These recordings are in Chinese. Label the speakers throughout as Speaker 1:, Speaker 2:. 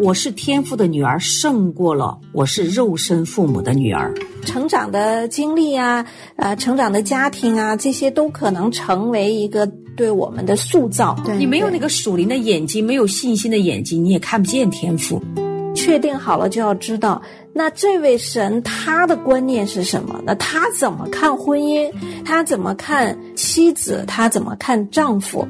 Speaker 1: 我是天父的女儿，胜过了我是肉身父母的女儿。
Speaker 2: 成长的经历啊，呃，成长的家庭啊，这些都可能成为一个对我们的塑造。
Speaker 3: 对
Speaker 1: 你没有那个属灵的眼睛，没有信心的眼睛，你也看不见天赋。
Speaker 2: 确定好了就要知道，那这位神他的观念是什么？那他怎么看婚姻？他怎么看妻子？他怎么看丈夫？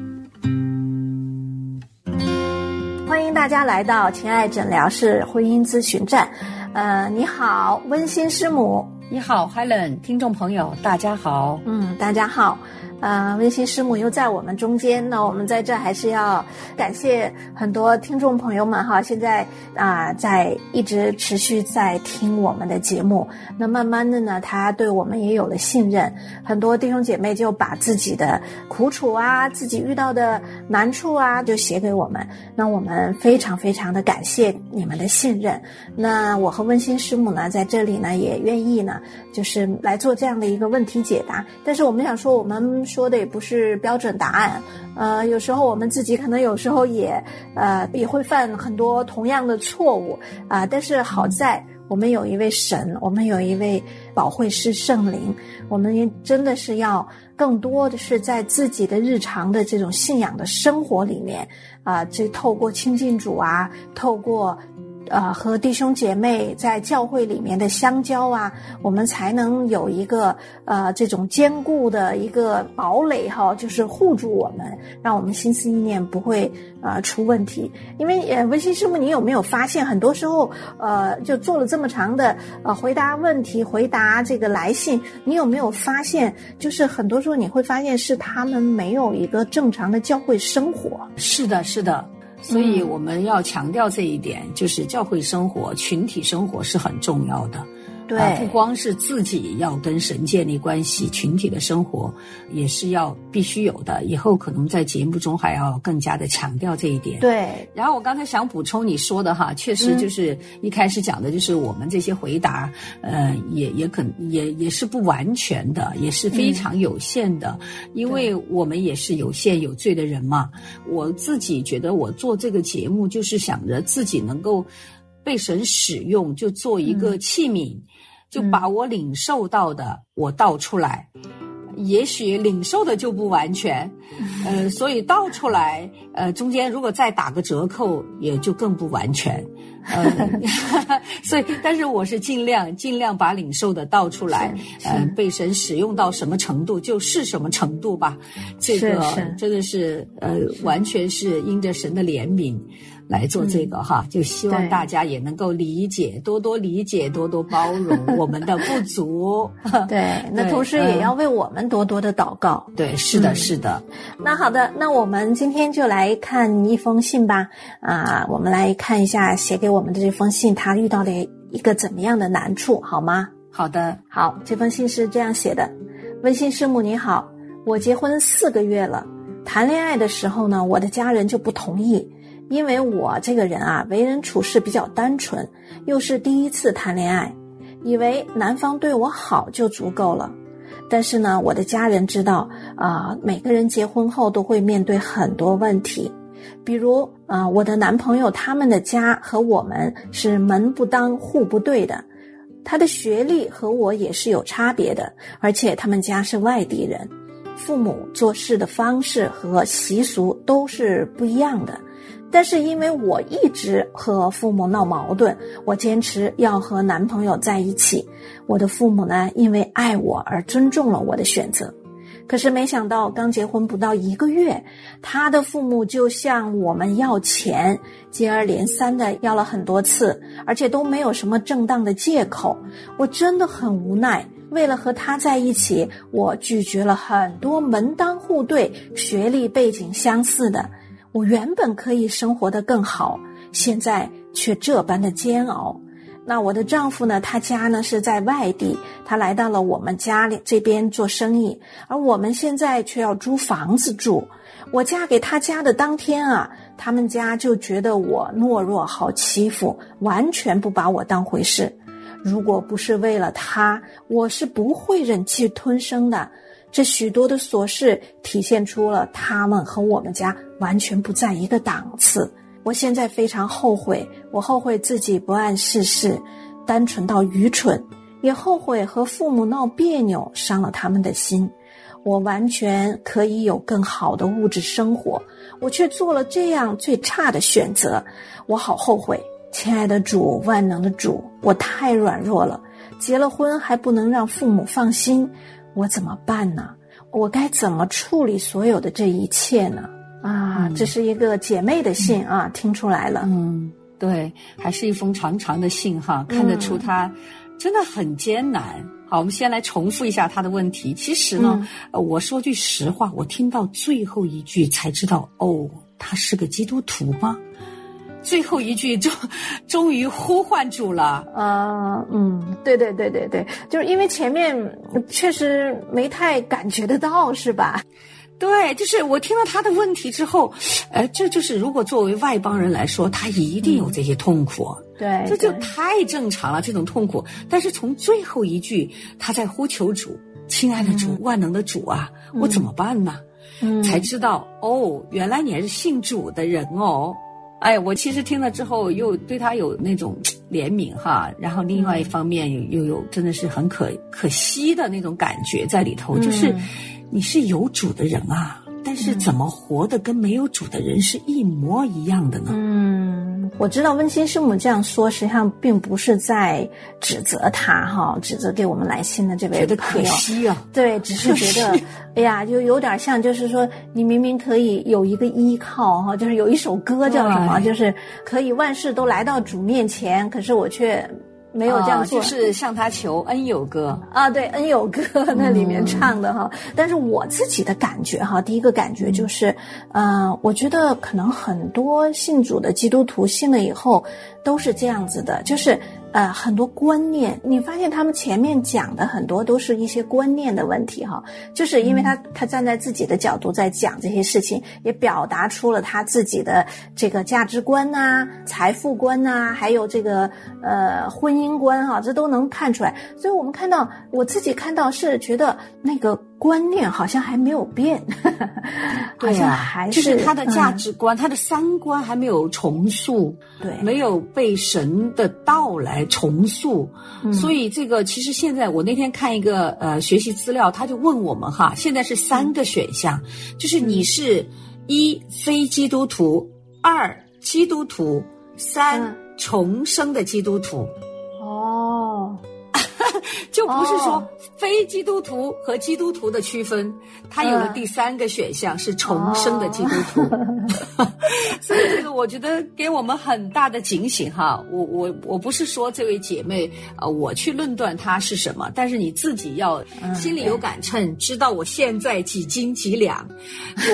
Speaker 2: 欢迎大家来到情爱诊疗室婚姻咨询站。呃，你好，温馨师母。
Speaker 1: 你好，Helen，听众朋友，大家好。
Speaker 2: 嗯，大家好。呃，温馨师母又在我们中间，那我们在这还是要感谢很多听众朋友们哈，现在啊、在一直持续在听我们的节目，那慢慢的呢，他对我们也有了信任，很多弟兄姐妹就把自己的苦楚啊，自己遇到的难处啊，就写给我们，那我们非常非常的感谢你们的信任。那我和温馨师母呢，在这里呢也愿意呢，就是来做这样的一个问题解答。但是我们想说，我们说的也不是标准答案，呃，有时候我们自己可能有时候也呃也会犯很多同样的错误啊、但是好在。我们有一位神，我们有一位保惠师圣灵，我们真的是要更多的是在自己的日常的这种信仰的生活里面啊、这透过亲近主啊，透过呃和弟兄姐妹在教会里面的相交啊，我们才能有一个呃这种坚固的一个堡垒哈，就是护住我们，让我们心思意念不会呃出问题。因为呃温馨师母，你有没有发现很多时候呃就做了这么长的呃回答问题、回答这个来信，你有没有发现就是很多时候你会发现是他们没有一个正常的教会生活。
Speaker 1: 是的，是的。所以我们要强调这一点，就是教会生活、群体生活是很重要的。
Speaker 2: 对
Speaker 1: 啊不光是自己要跟神建立关系，群体的生活也是要必须有的。以后可能在节目中还要更加的强调这一点。
Speaker 2: 对，
Speaker 1: 然后我刚才想补充你说的哈，确实就是一开始讲的，就是我们这些回答，呃，也也可也也是不完全的，也是非常有限的，因为我们也是有限有罪的人嘛。我自己觉得我做这个节目，就是想着自己能够被神使用，就做一个器皿，就把我领受到的我倒出来。也许领受的就不完全，呃，所以倒出来，呃，中间如果再打个折扣，也就更不完全，呃，所以，但是我是尽量尽量把领受的倒出来，呃，被神使用到什么程度就是什么程度吧，这个真的是呃，完全是因着神的怜悯。来做这个哈，就希望大家也能够理解，多多理解，多多包容 我们的不足。
Speaker 2: 对，那同时也
Speaker 1: 嗯
Speaker 2: 要为我们多多的祷告。
Speaker 1: 对，是的，
Speaker 2: 嗯
Speaker 1: 是的。
Speaker 2: 那好的，那我们今天就来看一封信吧。啊，我们来看一下写给我们的这封信，他遇到了一个怎么样的难处，好吗？
Speaker 1: 好的，
Speaker 2: 好，这封信是这样写的：温馨师母你好，我结婚四个月了，谈恋爱的时候呢，我的家人就不同意，因为我这个人啊，为人处事比较单纯，又是第一次谈恋爱，以为男方对我好就足够了。但是呢，我的家人知道啊、每个人结婚后都会面对很多问题，比如啊、我的男朋友他们的家和我们是门不当户不对的，他的学历和我也是有差别的，而且他们家是外地人，父母做事的方式和习俗都是不一样的。但是因为我一直和父母闹矛盾，我坚持要和男朋友在一起。我的父母呢，因为爱我而尊重了我的选择。可是没想到，刚结婚不到一个月，他的父母就向我们要钱，接二连三的要了很多次，而且都没有什么正当的借口。我真的很无奈。为了和他在一起，我拒绝了很多门当户对、学历背景相似的。我原本可以生活的更好，现在却这般的煎熬。那我的丈夫呢？他家呢是在外地，他来到了我们家里这边做生意，而我们现在却要租房子住。我嫁给他家的当天啊，他们家就觉得我懦弱好欺负，完全不把我当回事。如果不是为了他，我是不会忍气吞声的。这许多的琐事体现出了他们和我们家完全不在一个档次。我现在非常后悔，我后悔自己不谙世事，单纯到愚蠢，也后悔和父母闹别扭，伤了他们的心。我完全可以有更好的物质生活，我却做了这样最差的选择，我好后悔。亲爱的主，万能的主，我太软弱了，结了婚还不能让父母放心，我怎么办呢？我该怎么处理所有的这一切呢？啊，这是一个姐妹的信啊，听出来了。
Speaker 1: 嗯，对，还是一封长长的信哈，看得出她真的很艰难。好，我们先来重复一下他的问题。其实呢，呃，我说句实话，我听到最后一句才知道，哦，他是个基督徒吗？最后一句终 终于呼唤主了。
Speaker 2: 啊，嗯，对对对对对，就是因为前面确实没太感觉得到，是吧？
Speaker 1: 对，就是我听了他的问题之后，呃，这就是如果作为外邦人来说，他一定有这些痛苦。
Speaker 2: 对，
Speaker 1: 这就太正常了，这种痛苦。但是从最后一句，他在呼求主，亲爱的主，万能的主啊，我怎么办呢？
Speaker 2: 嗯，
Speaker 1: 才知道哦，原来你还是信主的人哦。哎，我其实听了之后，又对他有那种怜悯哈，然后另外一方面又又有真的是很可可惜的那种感觉在里头，就是你是有主的人啊。但是怎么活的跟没有主的人是一模一样的呢？
Speaker 2: 嗯，我知道温馨师母这样说，实际上并不是在指责他哈，指责给我们来信的这位
Speaker 1: 朋友。可惜啊，
Speaker 2: 对，只是觉得，哎呀，就有点像，就是说，你明明可以有一个依靠哈，就是有一首歌叫什么，就是可以万事都来到主面前，可是我却。没有这样做，
Speaker 1: 就是向他求恩友歌
Speaker 2: 啊，对，恩友歌 那里面唱的哈。但是我自己的感觉哈，第一个感觉就是，嗯，我觉得可能很多信主的基督徒信了以后都是这样子的，就是。呃，很多观念，你发现他们前面讲的很多都是一些观念的问题哈，就是因为他他站在自己的角度在讲这些事情，也表达出了他自己的这个价值观呐、财富观呐，还有这个呃婚姻观哈，这都能看出来。所以我们看到，我自己看到是觉得那个。观念好像还没有变，好像还
Speaker 1: 是就是他的价值观、他的三观还没有重塑，
Speaker 2: 对，
Speaker 1: 没有被神的道来重塑。所以这个其实现在我那天看一个呃学习资料，他就问我们哈，现在是三个选项，就是你是一非基督徒，二基督徒，三重生的基督徒。就不是说非基督徒和基督徒的区分，他有了第三个选项是重生的基督徒，所以这个我觉得给我们很大的警醒哈。我我我不是说这位姐妹啊，我去论断她是什么，但是你自己要心里有杆秤，知道我现在几斤几两，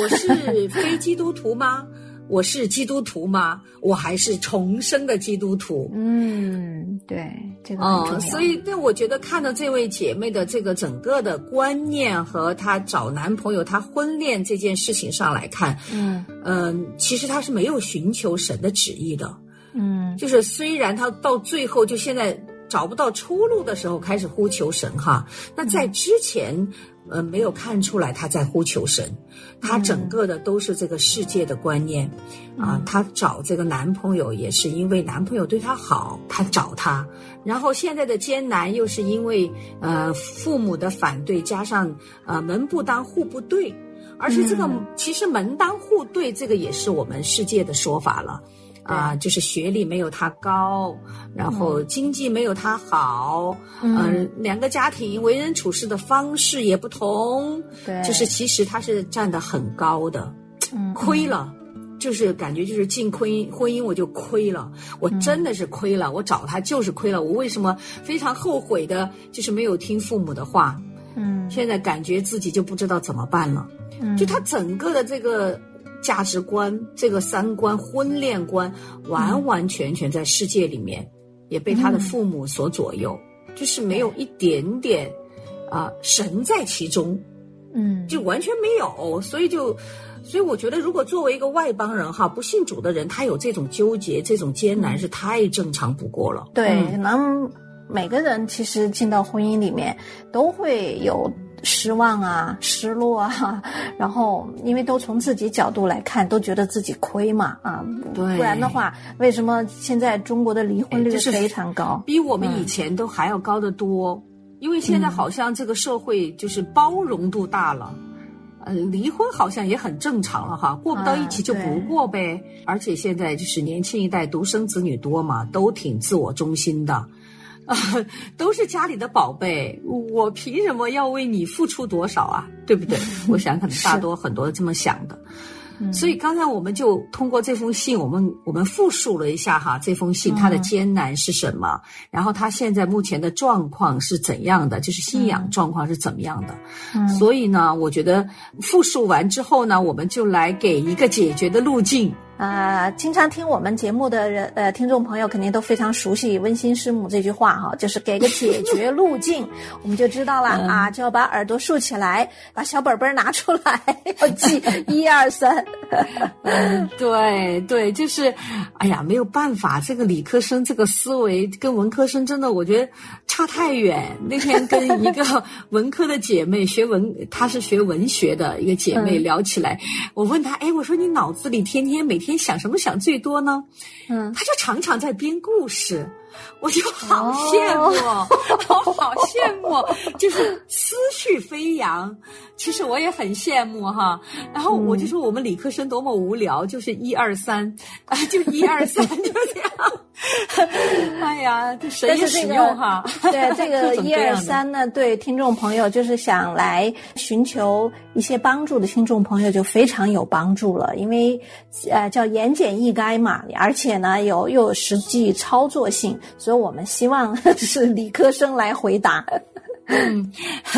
Speaker 1: 我是 非基督徒吗？我是基督徒吗？我还是重生的基督徒。
Speaker 2: 嗯，对，这个很重要。
Speaker 1: 所以，对我觉得看到这位姐妹的这个整个的观念和她找男朋友、她婚恋这件事情上来看，
Speaker 2: 嗯
Speaker 1: 嗯，其实她是没有寻求神的旨意的。
Speaker 2: 嗯，
Speaker 1: 就是虽然她到最后就现在找不到出路的时候开始呼求神哈，那在之前。呃，没有看出来她在呼求神，她整个的都是这个世界的观念，啊，她找这个男朋友也是因为男朋友对她好，她找他，然后现在的艰难又是因为呃父母的反对，加上呃门不当户不对，而且这个其实门当户对这个也是我们世界的说法了。啊，就是学历没有他高，然后经济没有他好，嗯，两个家庭为人处事的方式也不同，
Speaker 2: 对，
Speaker 1: 就是其实他是站得很高的，
Speaker 2: 嗯，
Speaker 1: 亏了，就是感觉就是进婚姻婚姻我就亏了，我真的是亏了，我找他就是亏了，我为什么非常后悔的，就是没有听父母的话，
Speaker 2: 嗯，
Speaker 1: 现在感觉自己就不知道怎么办了，
Speaker 2: 嗯，
Speaker 1: 就他整个的这个。价值观，这个三观、婚恋观，完完全全在世界里面，也被他的父母所左右，就是没有一点点啊神在其中，
Speaker 2: 嗯，
Speaker 1: 就完全没有。所以就，所以我觉得，如果作为一个外邦人哈，不信主的人，他有这种纠结、这种艰难，是太正常不过了。
Speaker 2: 对，可能每个人其实进到婚姻里面，都会有。失望啊、失落啊，然后因为都从自己角度来看，都觉得自己亏嘛啊，
Speaker 1: 对，
Speaker 2: 不然的话，为什么现在中国的离婚率非常高，
Speaker 1: 比我们以前都还要高得多？因为现在好像这个社会就是包容度大了。呃，离婚好像也很正常了哈，过不到一起就不过呗。而且现在就是年轻一代独生子女多嘛，都挺自我中心的，啊，都是家里的宝贝，我凭什么要为你付出多少啊？对不对？我想可能大多很多这么想的。所以刚才我们就通过这封信，我们我们复述了一下哈，这封信它的艰难是什么，然后他现在目前的状况是怎样的，就是信仰状况是怎么样的。所以呢，我觉得复述完之后呢，我们就来给一个解决的路径。
Speaker 2: 啊，经常听我们节目的人，呃，听众朋友肯定都非常熟悉“温馨师母”这句话哈，就是给个解决路径，我们就知道了啊，就要把耳朵竖起来，把小本本拿出来，要 记 一二三。
Speaker 1: 对对，就是，哎呀，没有办法，这个理科生这个思维跟文科生真的，我觉得差太远。那天跟一个文科的姐妹学文，她是学文学的一个姐妹聊起来，我问她，哎，我说你脑子里天天每天。想什么想最多呢？嗯，她就常常在编故事，我就好羡慕，我好羡慕，就是思绪飞扬。其实我也很羡慕哈。然后我就说我们理科生多么无聊，就是一二三啊，就一二三，就这样。哎呀，这谁也使用哈？
Speaker 2: 对这个一二三呢，对听众朋友就是想来寻求一些帮助的听众朋友就非常有帮助了，因为呃叫言简意赅嘛，而且呢有又有实际操作性，所以我们希望是理科生来回答。
Speaker 1: 嗯，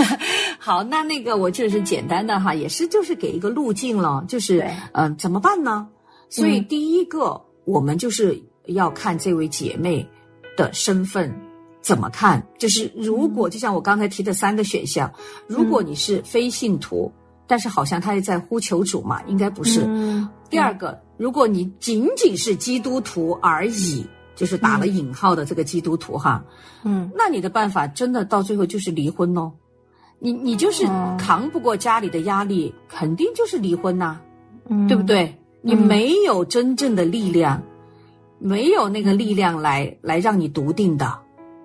Speaker 1: 好，那那个我就是简单的哈，也是就是给一个路径了，就是嗯怎么办呢？所以第一个我们就是。要看这位姐妹的身份怎么看，就是如果就像我刚才提的三个选项，如果你是非信徒，但是好像他也在呼求主嘛，应该不是。第二个，如果你仅仅是基督徒而已，就是打了引号的这个基督徒哈，嗯，那你的办法真的到最后就是离婚哦，你你就是扛不过家里的压力，肯定就是离婚呐，对不对？你没有真正的力量。没有那个力量来来让你笃定的，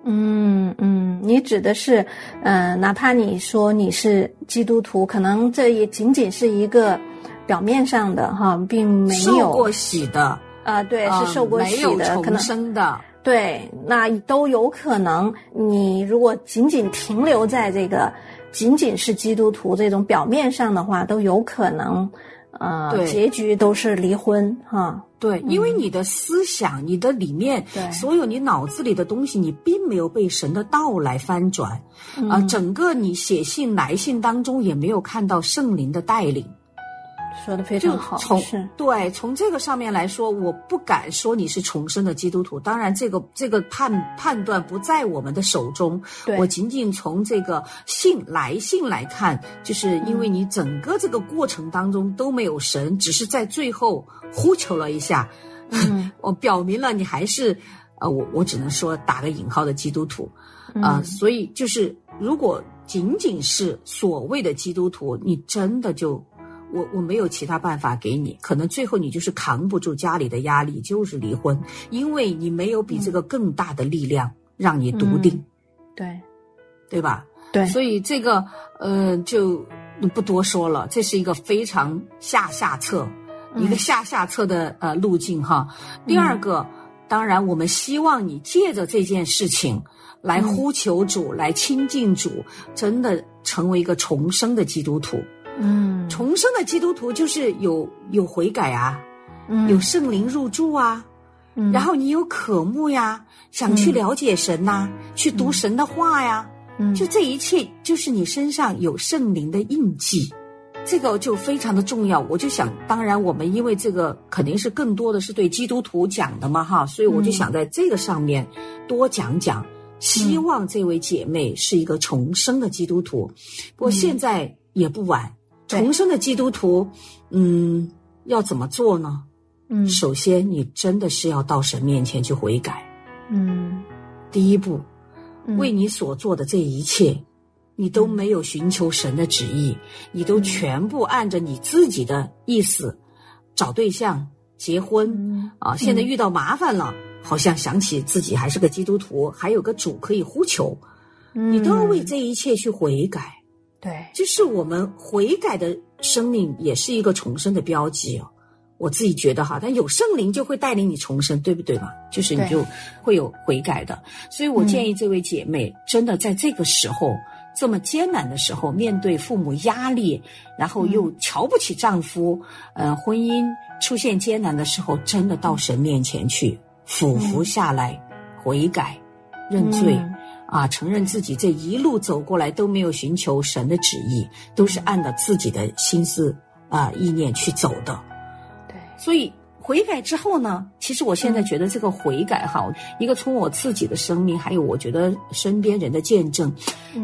Speaker 2: 嗯嗯，你指的是，嗯，哪怕你说你是基督徒，可能这也仅仅是一个表面上的哈，并没有
Speaker 1: 受过洗的
Speaker 2: 啊，对，是受过洗的，
Speaker 1: 可能生的，
Speaker 2: 对，那都有可能。你如果仅仅停留在这个仅仅是基督徒这种表面上的话，都有可能，呃，结局都是离婚哈。
Speaker 1: 对，因为你的思想、你的里面，所有你脑子里的东西，你并没有被神的道来翻转，啊，整个你写信来信当中也没有看到圣灵的带领。
Speaker 2: 说的非常好，
Speaker 1: 从对从这个上面来说，我不敢说你是重生的基督徒。当然，这个这个判判断不在我们的手中。我仅仅从这个信来信来看，就是因为你整个这个过程当中都没有神，只是在最后呼求了一下，我表明了你还是呃，我我只能说打个引号的基督徒啊。所以就是如果仅仅是所谓的基督徒，你真的就。我我没有其他办法给你，可能最后你就是扛不住家里的压力，就是离婚，因为你没有比这个更大的力量让你笃定，
Speaker 2: 对，
Speaker 1: 对吧？
Speaker 2: 对，
Speaker 1: 所以这个呃就不多说了，这是一个非常下下策，一个下下策的呃路径哈。第二个，当然我们希望你借着这件事情来呼求主，来亲近主，真的成为一个重生的基督徒。嗯，重生的基督徒就是有有悔改啊，嗯。有圣灵入住啊，然后你有渴慕呀，想去了解神呐，去读神的话呀，就这一切就是你身上有圣灵的印记，这个就非常的重要。我就想，当然我们因为这个肯定是更多的是对基督徒讲的嘛哈，所以我就想在这个上面多讲讲，希望这位姐妹是一个重生的基督徒，不过现在也不晚。重生的基督徒，嗯，要怎么做呢？嗯，首先你真的是要到神面前去悔改。嗯，第一步，为你所做的这一切，你都没有寻求神的旨意，你都全部按着你自己的意思找对象、结婚啊。现在遇到麻烦了，好像想起自己还是个基督徒，还有个主可以呼求，你都要为这一切去悔改。
Speaker 2: 对，
Speaker 1: 就是我们悔改的生命，也是一个重生的标记哦。我自己觉得哈，但有圣灵就会带领你重生，对不对嘛？就是你就会有悔改的。所以我建议这位姐妹，真的在这个时候这么艰难的时候，面对父母压力，然后又瞧不起丈夫，呃，婚姻出现艰难的时候，真的到神面前去俯伏下来，悔改，认罪。啊，承认自己这一路走过来都没有寻求神的旨意，都是按照自己的心思啊意念去走的。
Speaker 2: 对，
Speaker 1: 所以悔改之后呢，其实我现在觉得这个悔改哈，一个从我自己的生命，还有我觉得身边人的见证，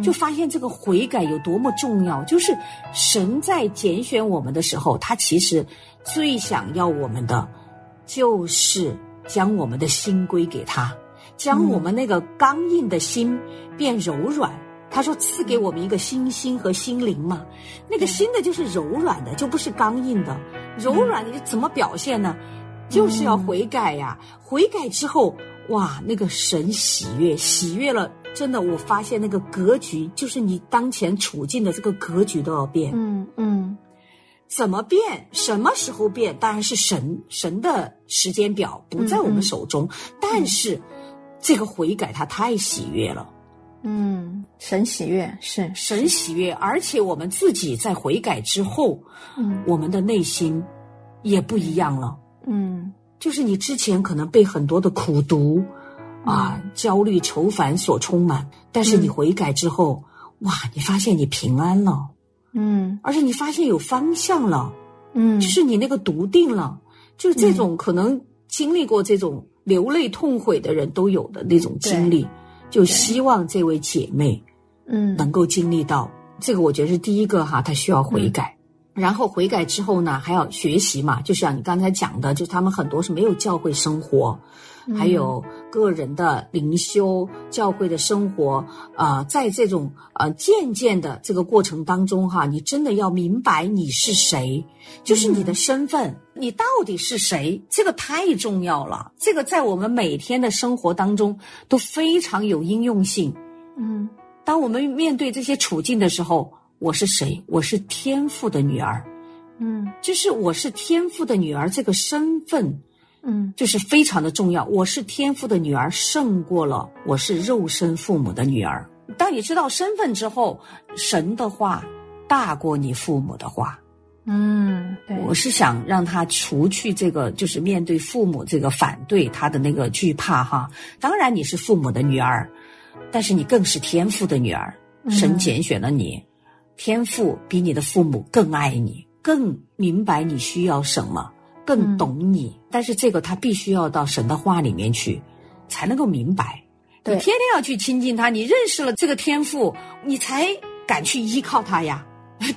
Speaker 1: 就发现这个悔改有多么重要。就是神在拣选我们的时候，他其实最想要我们的，就是将我们的心归给他。将我们那个刚硬的心变柔软，他说赐给我们一个心心和心灵嘛，那个心的就是柔软的，就不是刚硬的。柔软你怎么表现呢？就是要悔改呀！悔改之后，哇，那个神喜悦，喜悦了，真的，我发现那个格局，就是你当前处境的这个格局都要变。
Speaker 2: 嗯嗯，
Speaker 1: 怎么变？什么时候变？当然是神神的时间表不在我们手中，但是。这个悔改他太喜悦了，
Speaker 2: 嗯，神喜悦是
Speaker 1: 神喜悦，而且我们自己在悔改之后，嗯，我们的内心也不一样了，
Speaker 2: 嗯，
Speaker 1: 就是你之前可能被很多的苦毒啊、焦虑、愁烦所充满，但是你悔改之后，哇，你发现你平安了，
Speaker 2: 嗯，
Speaker 1: 而且你发现有方向了，
Speaker 2: 嗯，
Speaker 1: 就是你那个笃定了，就是这种可能经历过这种。流泪痛悔的人都有的那种经历，就希望这位姐妹，
Speaker 2: 嗯，
Speaker 1: 能够经历到这个。我觉得是第一个哈，她需要悔改，然后悔改之后呢，还要学习嘛。就像你刚才讲的，就他们很多是没有教会生活。还有个人的灵修、教会的生活，啊，在这种呃渐渐的这个过程当中，哈，你真的要明白你是谁，就是你的身份，你到底是谁，这个太重要了。这个在我们每天的生活当中都非常有应用性。
Speaker 2: 嗯，
Speaker 1: 当我们面对这些处境的时候，我是谁？我是天父的女儿。
Speaker 2: 嗯，
Speaker 1: 就是我是天父的女儿这个身份。
Speaker 2: 嗯，
Speaker 1: 就是非常的重要。我是天父的女儿，胜过了我是肉身父母的女儿。当你知道身份之后，神的话大过你父母的话。
Speaker 2: 嗯，对。
Speaker 1: 我是想让他除去这个，就是面对父母这个反对他的那个惧怕哈。当然你是父母的女儿，但是你更是天父的女儿。神拣选了你，天父比你的父母更爱你，更明白你需要什么。更懂你，但是这个他必须要到神的话里面去，才能够明白。你天天要去亲近他，你认识了这个天赋，你才敢去依靠他呀，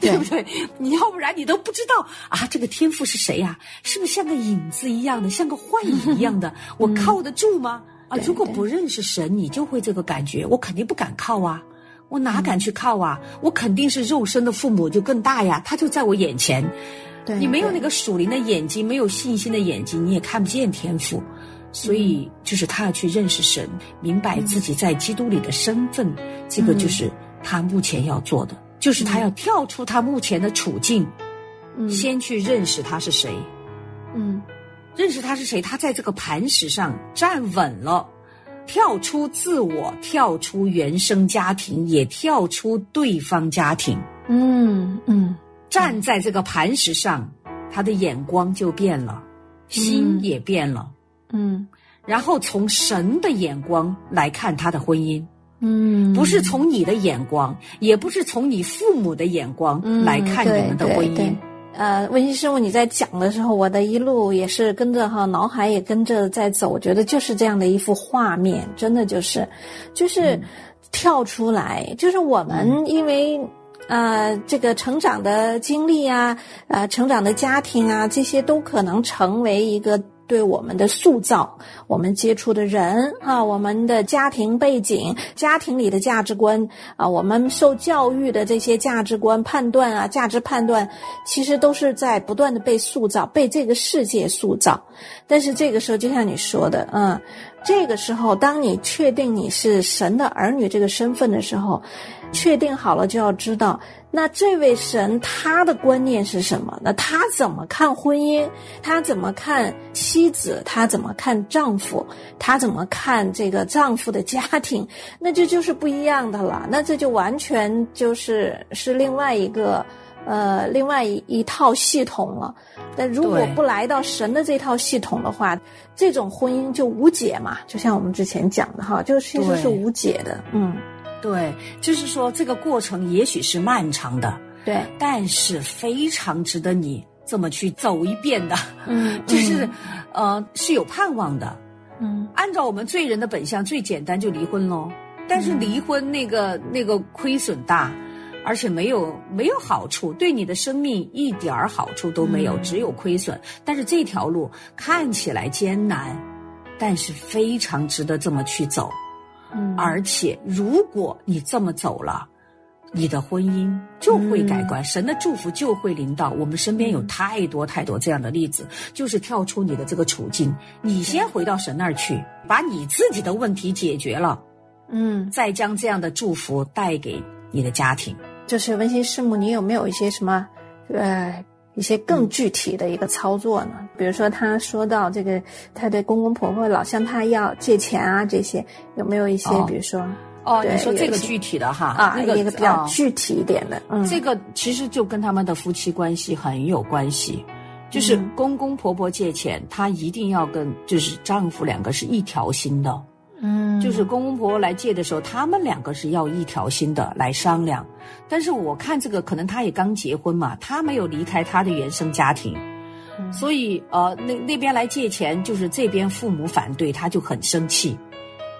Speaker 1: 对不对？你要不然你都不知道啊，这个天赋是谁呀？是不是像个影子一样的，像个幻影一样的？我靠得住吗？啊，如果不认识神，你就会这个感觉，我肯定不敢靠啊，我哪敢去靠啊？我肯定是肉身的父母就更大呀，他就在我眼前。你没有那个属灵的眼睛，没有信心的眼睛，你也看不见天赋，所以就是他要去认识神，明白自己在基督里的身份，这个就是他目前要做的，就是他要跳出他目前的处境，先去认识他是谁，
Speaker 2: 嗯，
Speaker 1: 认识他是谁，他在这个磐石上站稳了，跳出自我，跳出原生家庭，也跳出对方家庭，
Speaker 2: 嗯嗯。
Speaker 1: 站在这个磐石上，他的眼光就变了，心也变了，
Speaker 2: 嗯，
Speaker 1: 然后从神的眼光来看他的婚姻，
Speaker 2: 嗯，
Speaker 1: 不是从你的眼光，也不是从你父母的眼光来看你们的婚姻。
Speaker 2: 呃，温馨师傅，你在讲的时候，我的一路也是跟着哈，脑海也跟着在走，我觉得就是这样的一幅画面，真的就是，就是跳出来，就是我们因为。呃，这个成长的经历啊，呃，成长的家庭啊，这些都可能成为一个对我们的塑造，我们接触的人啊，我们的家庭背景、家庭里的价值观啊，我们受教育的这些价值观判断啊，价值判断，其实都是在不断的被塑造，被这个世界塑造。但是这个时候，就像你说的，嗯，这个时候，当你确定你是神的儿女这个身份的时候，确定好了，就要知道。那这位神他的观念是什么？那他怎么看婚姻？他怎么看妻子？他怎么看丈夫？他怎么看这个丈夫的家庭？那这就是不一样的了。那这就完全就是是另外一个，呃，另外一一套系统了。但如果不来到神的这套系统的话，这种婚姻就无解嘛。就像我们之前讲的哈，就其实是无解的。嗯。
Speaker 1: 对，就是说这个过程也许是漫长的，
Speaker 2: 对，
Speaker 1: 但是非常值得你这么去走一遍的，
Speaker 2: 嗯，
Speaker 1: 就是，呃，是有盼望的，
Speaker 2: 嗯，
Speaker 1: 按照我们罪人的本相，最简单就离婚喽。但是离婚那个那个亏损大，而且没有没有好处，对你的生命一点儿好处都没有，只有亏损。但是这条路看起来艰难，但是非常值得这么去走。
Speaker 2: 嗯，
Speaker 1: 而且如果你这么走了，你的婚姻就会改观，神的祝福就会临到。我们身边有太多太多这样的例子，就是跳出你的这个处境，你先回到神那儿去，把你自己的问题解决了，
Speaker 2: 嗯，
Speaker 1: 再将这样的祝福带给你的家庭。
Speaker 2: 就是温馨师母，你有没有一些什么，呃？一些更具体的一个操作呢？比如说，他说到这个，他的公公婆婆老向他要借钱啊，这些有没有一些？比如说，
Speaker 1: 哦，你说这个具体的哈，
Speaker 2: 啊，
Speaker 1: 那个
Speaker 2: 一个比较具体一点的，嗯，
Speaker 1: 这个其实就跟他们的夫妻关系很有关系，就是公公婆婆借钱，他一定要跟就是丈夫两个是一条心的。
Speaker 2: 嗯，
Speaker 1: 就是公公婆婆来借的时候，他们两个是要一条心的来商量。但是我看这个，可能他也刚结婚嘛，他没有离开他的原生家庭，所以呃，那那边来借钱，就是这边父母反对，他就很生气。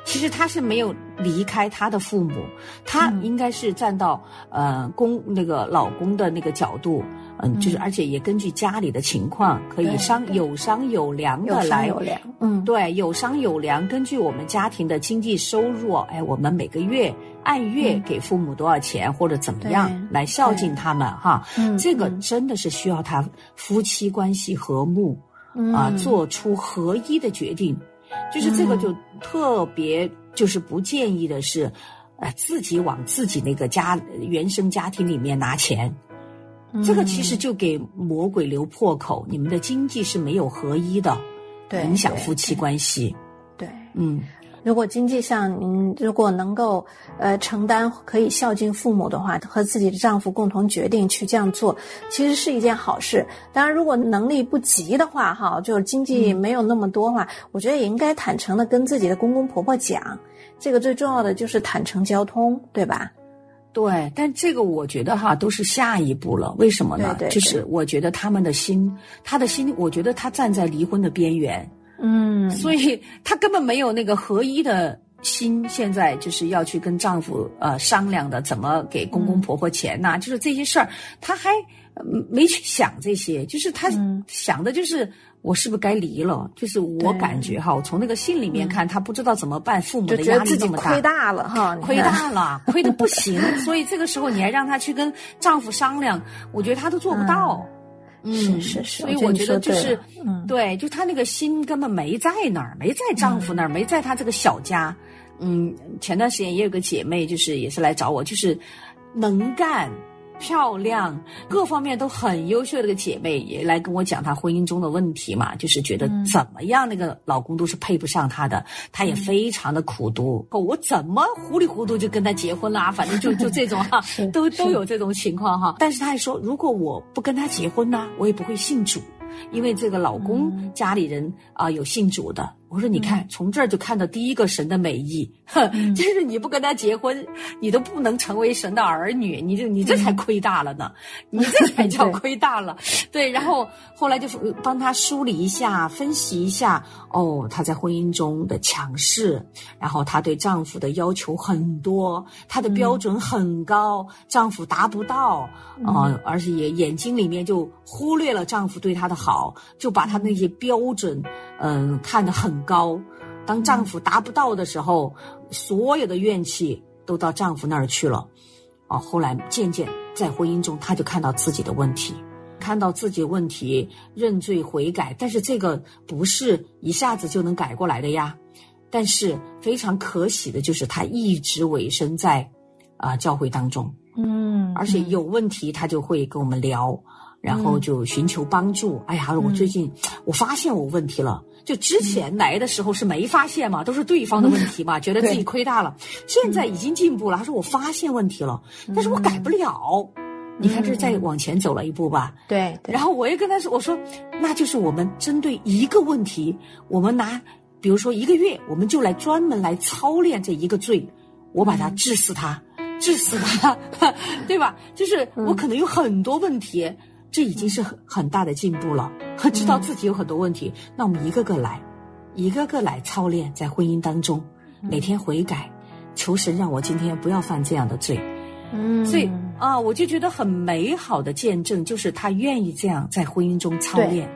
Speaker 1: 其实他是没有离开他的父母，他应该是站到呃公那个老公的那个角度。嗯，就是而且也根据家里的情况，可以商有商有量的来，
Speaker 2: 有量，嗯，
Speaker 1: 对，有商有量，根据我们家庭的经济收入，哎，我们每个月按月给父母多少钱或者怎么样来孝敬他们哈，这个真的是需要他夫妻关系和睦啊，做出合一的决定，就是这个就特别就是不建议的是，呃，自己往自己那个家原生家庭里面拿钱。这个其实就给魔鬼留破口，你们的经济是没有合一的，
Speaker 2: 对，
Speaker 1: 影响夫妻关系。
Speaker 2: 对，
Speaker 1: 嗯，
Speaker 2: 如果经济上嗯如果能够呃承担可以孝敬父母的话，和自己的丈夫共同决定去这样做，其实是一件好事。当然，如果能力不及的话，哈，就是经济没有那么多话，我觉得也应该坦诚的跟自己的公公婆婆讲，这个最重要的就是坦诚交通，对吧？
Speaker 1: 对，但这个我觉得哈都是下一步了。为什么呢？就是我觉得他们的心，他的心，我觉得他站在离婚的边缘，
Speaker 2: 嗯，
Speaker 1: 所以他根本没有那个合一的心。现在就是要去跟丈夫呃商量的，怎么给公公婆婆钱呐？就是这些事儿，他还没去想这些，就是他想的就是。我是不是该离了？就是我感觉哈，我从那个信里面看，他不知道怎么办，父母的压力这么大，
Speaker 2: 亏大了哈，
Speaker 1: 亏大了，亏的不行。所以这个时候你还让他去跟丈夫商量，我觉得他都做不到。
Speaker 2: 嗯，是是是。
Speaker 1: 所以我觉得就是，对，就他那个心根本没在那儿，没在丈夫那儿，没在他这个小家。嗯，前段时间也有个姐妹，就是也是来找我，就是能干。漂亮，各方面都很优秀的一个姐妹也来跟我讲她婚姻中的问题嘛，就是觉得怎么样那个老公都是配不上她的，她也非常的苦读。我怎么糊里糊涂就跟他结婚啦？反正就就这种哈，都都有这种情况哈。但是她还说，如果我不跟他结婚呢，我也不会信主，因为这个老公家里人啊有信主的。我说：“你看，从这儿就看到第一个神的美意，
Speaker 2: 嗯。
Speaker 1: 就是你不跟他结婚，你都不能成为神的儿女，你这你这才亏大了呢，你这才叫亏大了。对，然后后来就是帮他梳理一下、分析一下，哦，她在婚姻中的强势，然后她对丈夫的要求很多，她的标准很高，丈夫达不到，啊、而且也眼睛里面就忽略了丈夫对她的好，就把她那些标准，嗯、看得很高。当丈夫达不到的时候，所有的怨气都到丈夫那儿去了。哦，后来渐渐在婚姻中，她就看到自己的问题，看到自己问题，认罪悔改。但是这个不是一下子就能改过来的呀。但是非常可喜的就是，她一直委身在啊、教会当中，
Speaker 2: 嗯，
Speaker 1: 而且有问题她就会跟我们聊，然后就寻求帮助。哎呀，我最近我发现我问题了。就之前来的时候是没发现嘛，都是对方的问题嘛，觉得自己亏大了。现在已经进步了，他说我发现问题了，但是我改不了。你看，这是再往前走了一步吧。
Speaker 2: 对对，
Speaker 1: 然后我也跟他说，我说那就是我们针对一个问题，我们拿，比如说一个月，我们就来专门来操练这一个罪，我把它治死它，治死它，对吧？就是我可能有很多问题，这已经是很很大的进步了。知道自己有很多问题，那我们一个个来，一个个来操练，在婚姻当中每天悔改，求神让我今天不要犯这样的罪。
Speaker 2: 嗯，
Speaker 1: 所以啊，我就觉得很美好的见证，就是他愿意这样在婚姻中操练。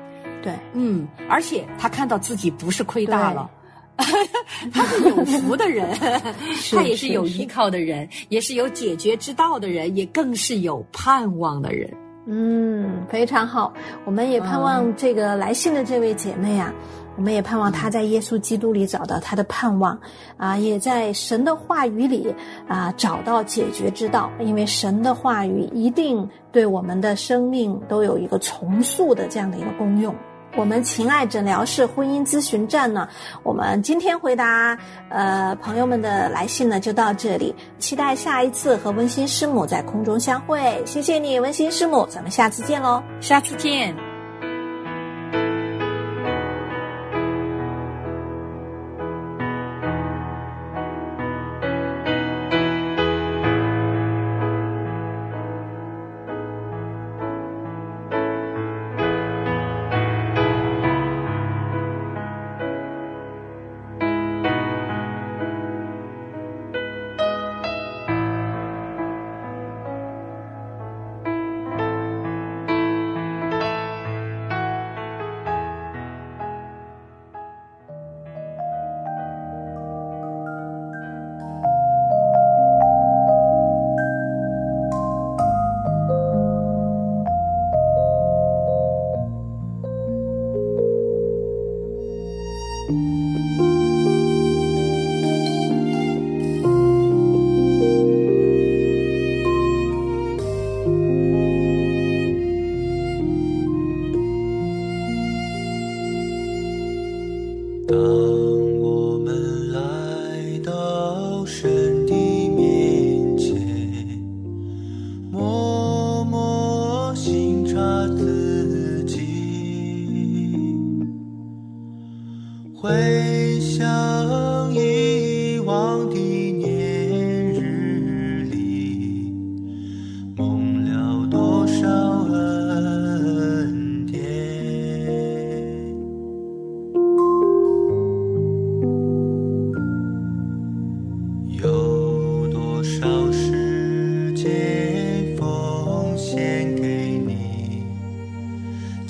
Speaker 2: 对，
Speaker 1: 嗯，而且他看到自己不是亏大了。他是有福的人，他也是有依靠的人，也是有解决之道的人，也更是有盼望的人。
Speaker 2: 嗯，非常好。我们也盼望这个来信的这位姐妹啊，我们也盼望她在耶稣基督里找到她的盼望，啊，也在神的话语里啊找到解决之道。因为神的话语一定对我们的生命都有一个重塑的这样的一个功用。我们情爱诊疗室婚姻咨询站呢，我们今天回答呃朋友们的来信呢就到这里，期待下一次和温馨师母在空中相会。谢谢你，温馨师母，咱们下次见喽。
Speaker 1: 下次见。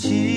Speaker 3: ti